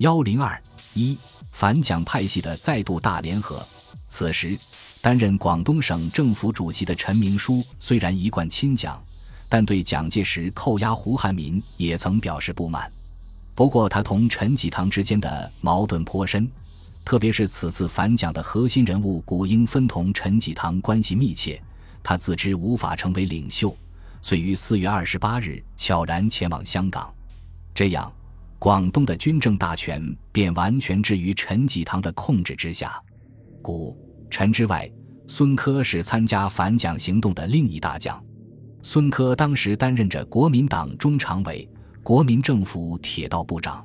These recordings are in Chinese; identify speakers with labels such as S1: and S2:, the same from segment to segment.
S1: 幺零二一反蒋派系的再度大联合。此时，担任广东省政府主席的陈明书虽然一贯亲蒋，但对蒋介石扣押胡汉民也曾表示不满。不过，他同陈济棠之间的矛盾颇深，特别是此次反蒋的核心人物古英芬同陈济棠关系密切，他自知无法成为领袖，遂于四月二十八日悄然前往香港。这样。广东的军政大权便完全置于陈济棠的控制之下。古陈之外，孙科是参加反蒋行动的另一大将。孙科当时担任着国民党中常委、国民政府铁道部长。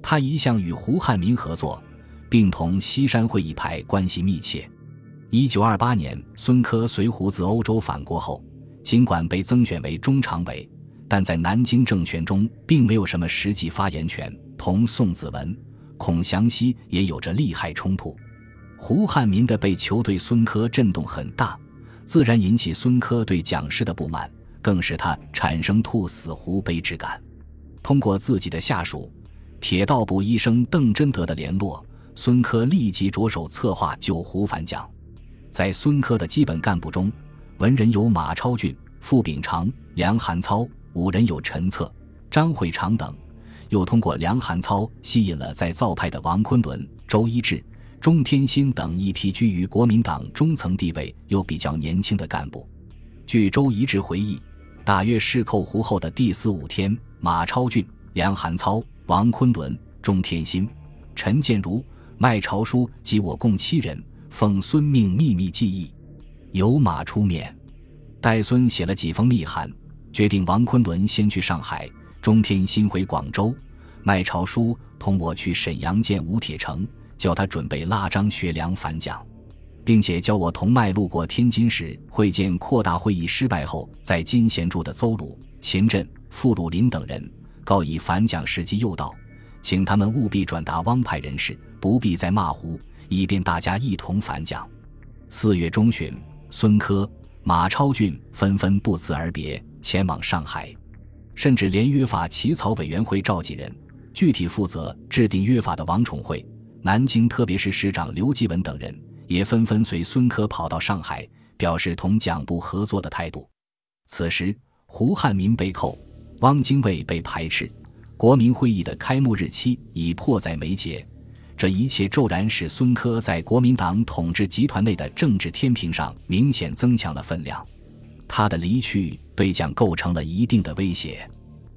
S1: 他一向与胡汉民合作，并同西山会议派关系密切。一九二八年，孙科随胡自欧洲返国后，尽管被增选为中常委。但在南京政权中，并没有什么实际发言权，同宋子文、孔祥熙也有着利害冲突。胡汉民的被囚对孙科震动很大，自然引起孙科对蒋氏的不满，更使他产生兔死狐悲之感。通过自己的下属铁道部医生邓真德的联络，孙科立即着手策划救胡反蒋。在孙科的基本干部中，文人有马超俊、傅秉常、梁寒操。五人有陈策、张会长等，又通过梁寒操吸引了在造派的王昆仑、周一志、钟天心等一批居于国民党中层地位又比较年轻的干部。据周一志回忆，大约是扣胡后的第四五天，马超俊、梁寒操、王昆仑、钟天心、陈建如、麦朝书及我共七人，奉孙命秘密记忆，由马出面，代孙写了几封密函。决定王昆仑先去上海，中天心回广州，麦朝书同我去沈阳见吴铁城，叫他准备拉张学良反蒋，并且叫我同麦路过天津时会见扩大会议失败后在金贤住的邹鲁、秦振、傅鲁林等人，告以反蒋时机又到，请他们务必转达汪派人士，不必再骂胡，以便大家一同反蒋。四月中旬，孙科、马超俊纷纷不辞而别。前往上海，甚至连约法起草委员会召集人、具体负责制定约法的王宠惠、南京特别是市长刘继文等人，也纷纷随孙科跑到上海，表示同蒋部合作的态度。此时，胡汉民被扣，汪精卫被排斥，国民会议的开幕日期已迫在眉睫，这一切骤然使孙科在国民党统治集团内的政治天平上明显增强了分量。他的离去对蒋构成了一定的威胁。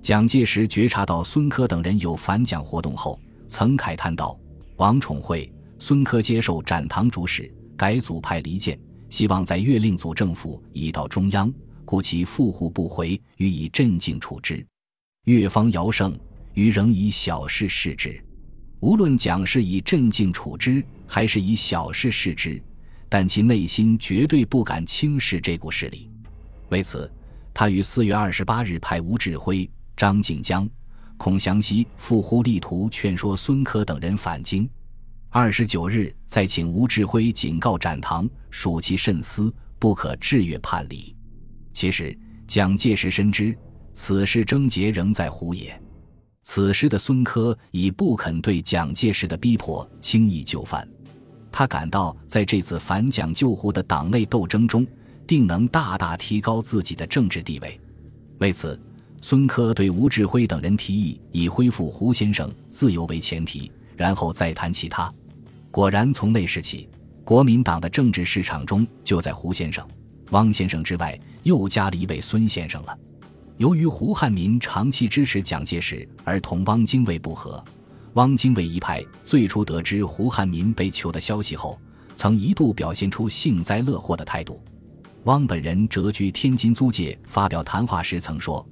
S1: 蒋介石觉察到孙科等人有反蒋活动后，曾慨叹道：“王宠惠、孙科接受展堂主使，改组派离间，希望在粤令组政府已到中央，故其复沪不回，予以镇静处之。粤方摇胜，余仍以小事视之。无论蒋是以镇静处之，还是以小事视之，但其内心绝对不敢轻视这股势力。”为此，他于四月二十八日派吴志辉、张景江、孔祥熙赴沪，力图劝说孙科等人返京。二十九日，再请吴志辉警告展堂，属其慎思，不可制约叛离。其实，蒋介石深知此事症结仍在胡也。此时的孙科已不肯对蒋介石的逼迫轻易就范，他感到在这次反蒋救胡的党内斗争中。定能大大提高自己的政治地位。为此，孙科对吴志辉等人提议以恢复胡先生自由为前提，然后再谈其他。果然，从那时起，国民党的政治市场中就在胡先生、汪先生之外又加了一位孙先生了。由于胡汉民长期支持蒋介石而同汪精卫不和，汪精卫一派最初得知胡汉民被囚的消息后，曾一度表现出幸灾乐祸的态度。汪本人谪居天津租界，发表谈话时曾说：“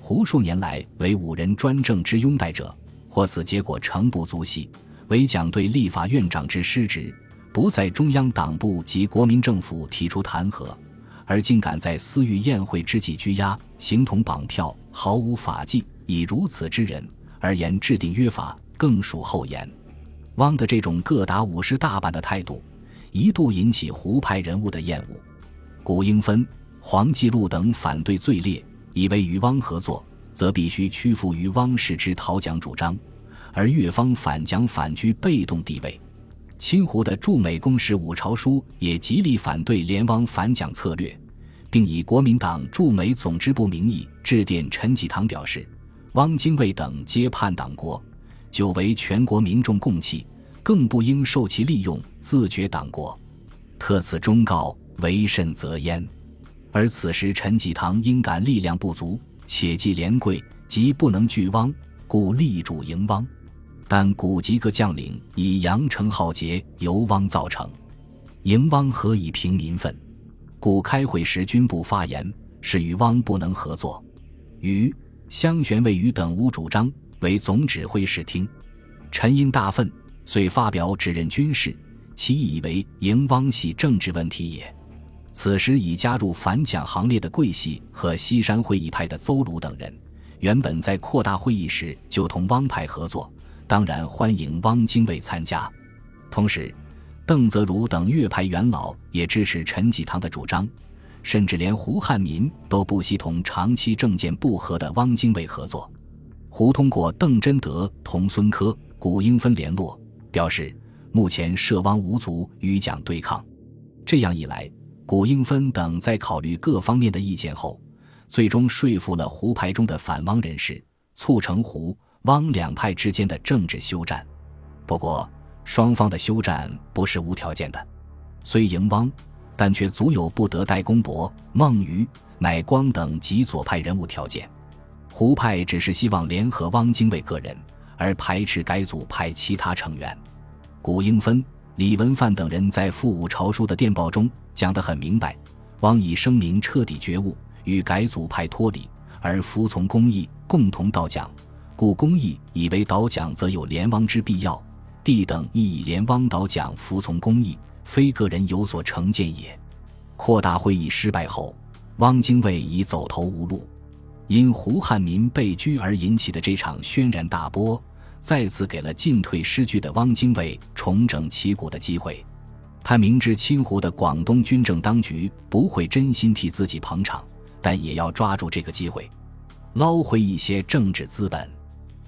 S1: 胡数年来为五人专政之拥戴者，或此结果诚不足惜。唯蒋对立法院长之失职，不在中央党部及国民政府提出弹劾，而竟敢在私欲宴会之际拘押，形同绑票，毫无法纪。以如此之人而言制定约法，更属厚颜。”汪的这种各打五十大板的态度，一度引起胡派人物的厌恶。古英芬、黄继禄等反对最烈，以为与汪合作，则必须屈服于汪氏之讨蒋主张，而越方反蒋反居被动地位。清湖的驻美公使武朝书也极力反对联汪反蒋策略，并以国民党驻美总支部名义致电陈济棠，表示汪精卫等皆叛党国，久为全国民众共弃，更不应受其利用，自觉党国。特此忠告，为慎则焉。而此时陈济棠因感力量不足，且忌连贵，即不能拒汪，故力主迎汪。但古及各将领以阳城浩劫，由汪造成，迎汪何以平民愤？故开会时军部发言，是与汪不能合作。于相玄位于等无主张，为总指挥室听。陈因大愤，遂发表指认军事，其意以为迎汪系政治问题也。此时已加入反蒋行列的桂系和西山会议派的邹鲁等人，原本在扩大会议时就同汪派合作。当然欢迎汪精卫参加，同时，邓泽如等粤派元老也支持陈济棠的主张，甚至连胡汉民都不惜同长期政见不合的汪精卫合作。胡通过邓贞德同孙科、古英芬联络，表示目前涉汪无足与蒋对抗。这样一来，古英芬等在考虑各方面的意见后，最终说服了胡派中的反汪人士，促成胡。汪两派之间的政治休战，不过双方的休战不是无条件的，虽迎汪，但却足有不得代公伯、孟余、乃光等极左派人物条件。胡派只是希望联合汪精卫个人，而排斥改组派其他成员。古英芬、李文范等人在复武朝书的电报中讲得很明白：汪以声明彻底觉悟，与改组派脱离，而服从公义，共同倒蒋。故公义以为倒蒋，则有联汪之必要；帝等亦以联汪倒蒋，服从公义，非个人有所成见也。扩大会议失败后，汪精卫已走投无路。因胡汉民被拘而引起的这场轩然大波，再次给了进退失据的汪精卫重整旗鼓的机会。他明知清湖的广东军政当局不会真心替自己捧场，但也要抓住这个机会，捞回一些政治资本。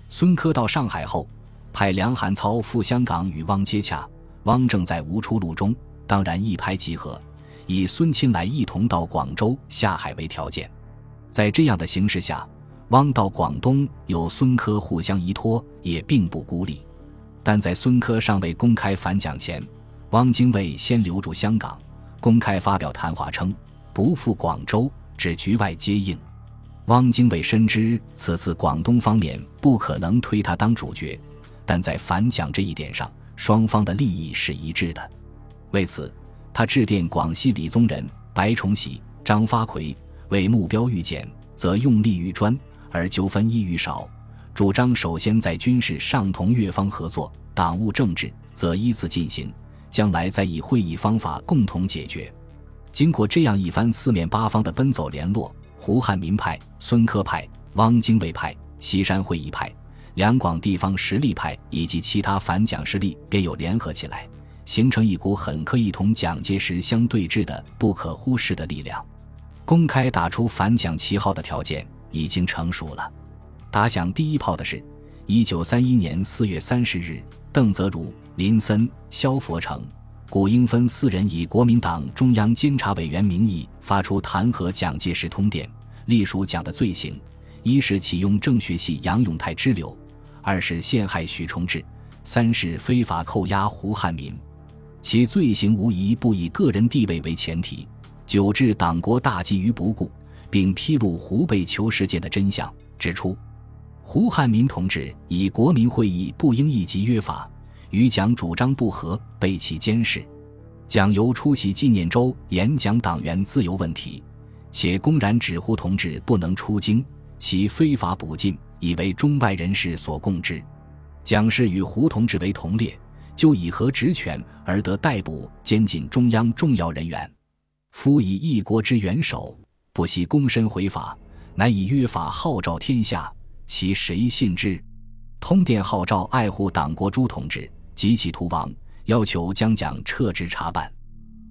S1: 孙科到上海后，派梁寒操赴香港与汪接洽。汪正在无出路中，当然一拍即合，以孙钦来一同到广州下海为条件。在这样的形势下，汪到广东有孙科互相依托，也并不孤立。但在孙科尚未公开反蒋前，汪精卫先留住香港，公开发表谈话称不赴广州，只局外接应。汪精卫深知此次广东方面不可能推他当主角，但在反蒋这一点上，双方的利益是一致的。为此，他致电广西李宗仁白崇禧、张发奎，为目标愈简，则用力愈专，而纠纷亦愈少。主张首先在军事上同越方合作，党务政治则依次进行，将来再以会议方法共同解决。经过这样一番四面八方的奔走联络。胡汉民派、孙科派、汪精卫派、西山会议派、两广地方实力派以及其他反蒋势力便有联合起来，形成一股很可以同蒋介石相对峙的不可忽视的力量。公开打出反蒋旗号的条件已经成熟了。打响第一炮的是，一九三一年四月三十日，邓泽如、林森、萧佛成。古英芬四人以国民党中央监察委员名义发出弹劾蒋介石通电，隶属蒋的罪行：一是启用政学系杨永泰之流；二是陷害许崇智；三是非法扣押胡汉民。其罪行无疑不以个人地位为前提，久置党国大计于不顾，并披露胡被囚事件的真相，指出胡汉民同志以国民会议不应一级约法。与蒋主张不合，被其监视。蒋由出席纪念周演讲党员自由问题，且公然指胡同志不能出京，其非法捕禁已为中外人士所共知。蒋氏与胡同志为同列，就以何职权而得逮捕监禁中央重要人员？夫以一国之元首，不惜躬身回法，乃以约法号召天下，其谁信之？通电号召爱护党国诸同志。及其图王，要求将蒋撤职查办。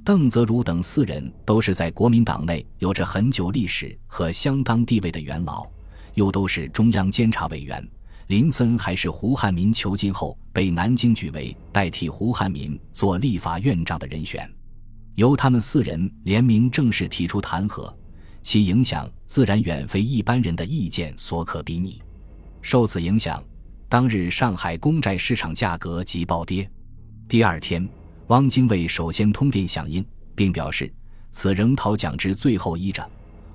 S1: 邓泽如等四人都是在国民党内有着很久历史和相当地位的元老，又都是中央监察委员，林森还是胡汉民囚禁后被南京举为代替胡汉民做立法院长的人选，由他们四人联名正式提出弹劾，其影响自然远非一般人的意见所可比拟。受此影响，当日上海公债市场价格即暴跌。第二天，汪精卫首先通电响应，并表示：“此仍讨蒋之最后一着，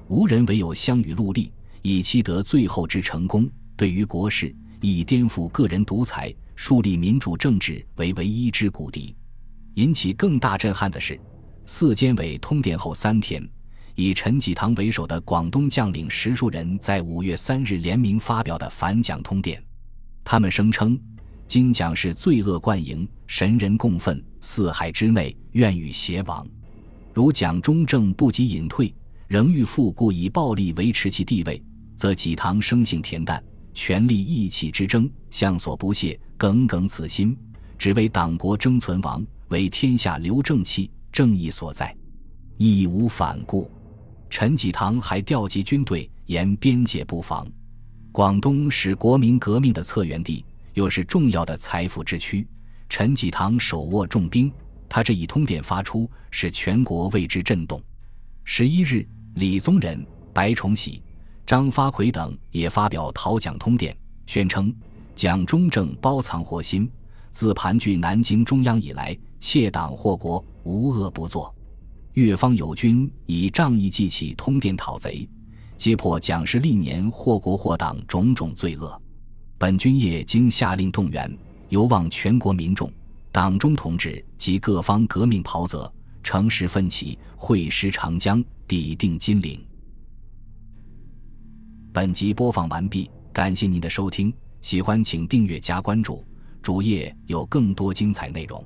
S1: 无人唯有相与戮力，以期得最后之成功。对于国事，以颠覆个人独裁、树立民主政治为唯一之骨笛。”引起更大震撼的是，四监委通电后三天，以陈济棠为首的广东将领十数人在五月三日联名发表的反蒋通电，他们声称。今蒋是罪恶贯盈，神人共愤，四海之内愿与邪亡。如蒋中正不及隐退，仍欲复故以暴力维持其地位，则济堂生性恬淡，权力意气之争，向所不屑，耿耿此心，只为党国争存亡，为天下留正气正义所在，义无反顾。陈济棠还调集军队沿边界布防。广东是国民革命的策源地。又是重要的财富之区，陈济棠手握重兵，他这一通电发出，使全国为之震动。十一日，李宗仁、白崇禧、张发奎等也发表讨蒋通电，宣称蒋中正包藏祸心，自盘踞南京中央以来，窃党祸国，无恶不作。越方友军以仗义记起通电讨贼，揭破蒋氏历年祸国祸党种种罪恶。本军业经下令动员，有望全国民众、党中同志及各方革命袍泽，乘势奋起，会师长江，抵定金陵。本集播放完毕，感谢您的收听，喜欢请订阅加关注，主页有更多精彩内容。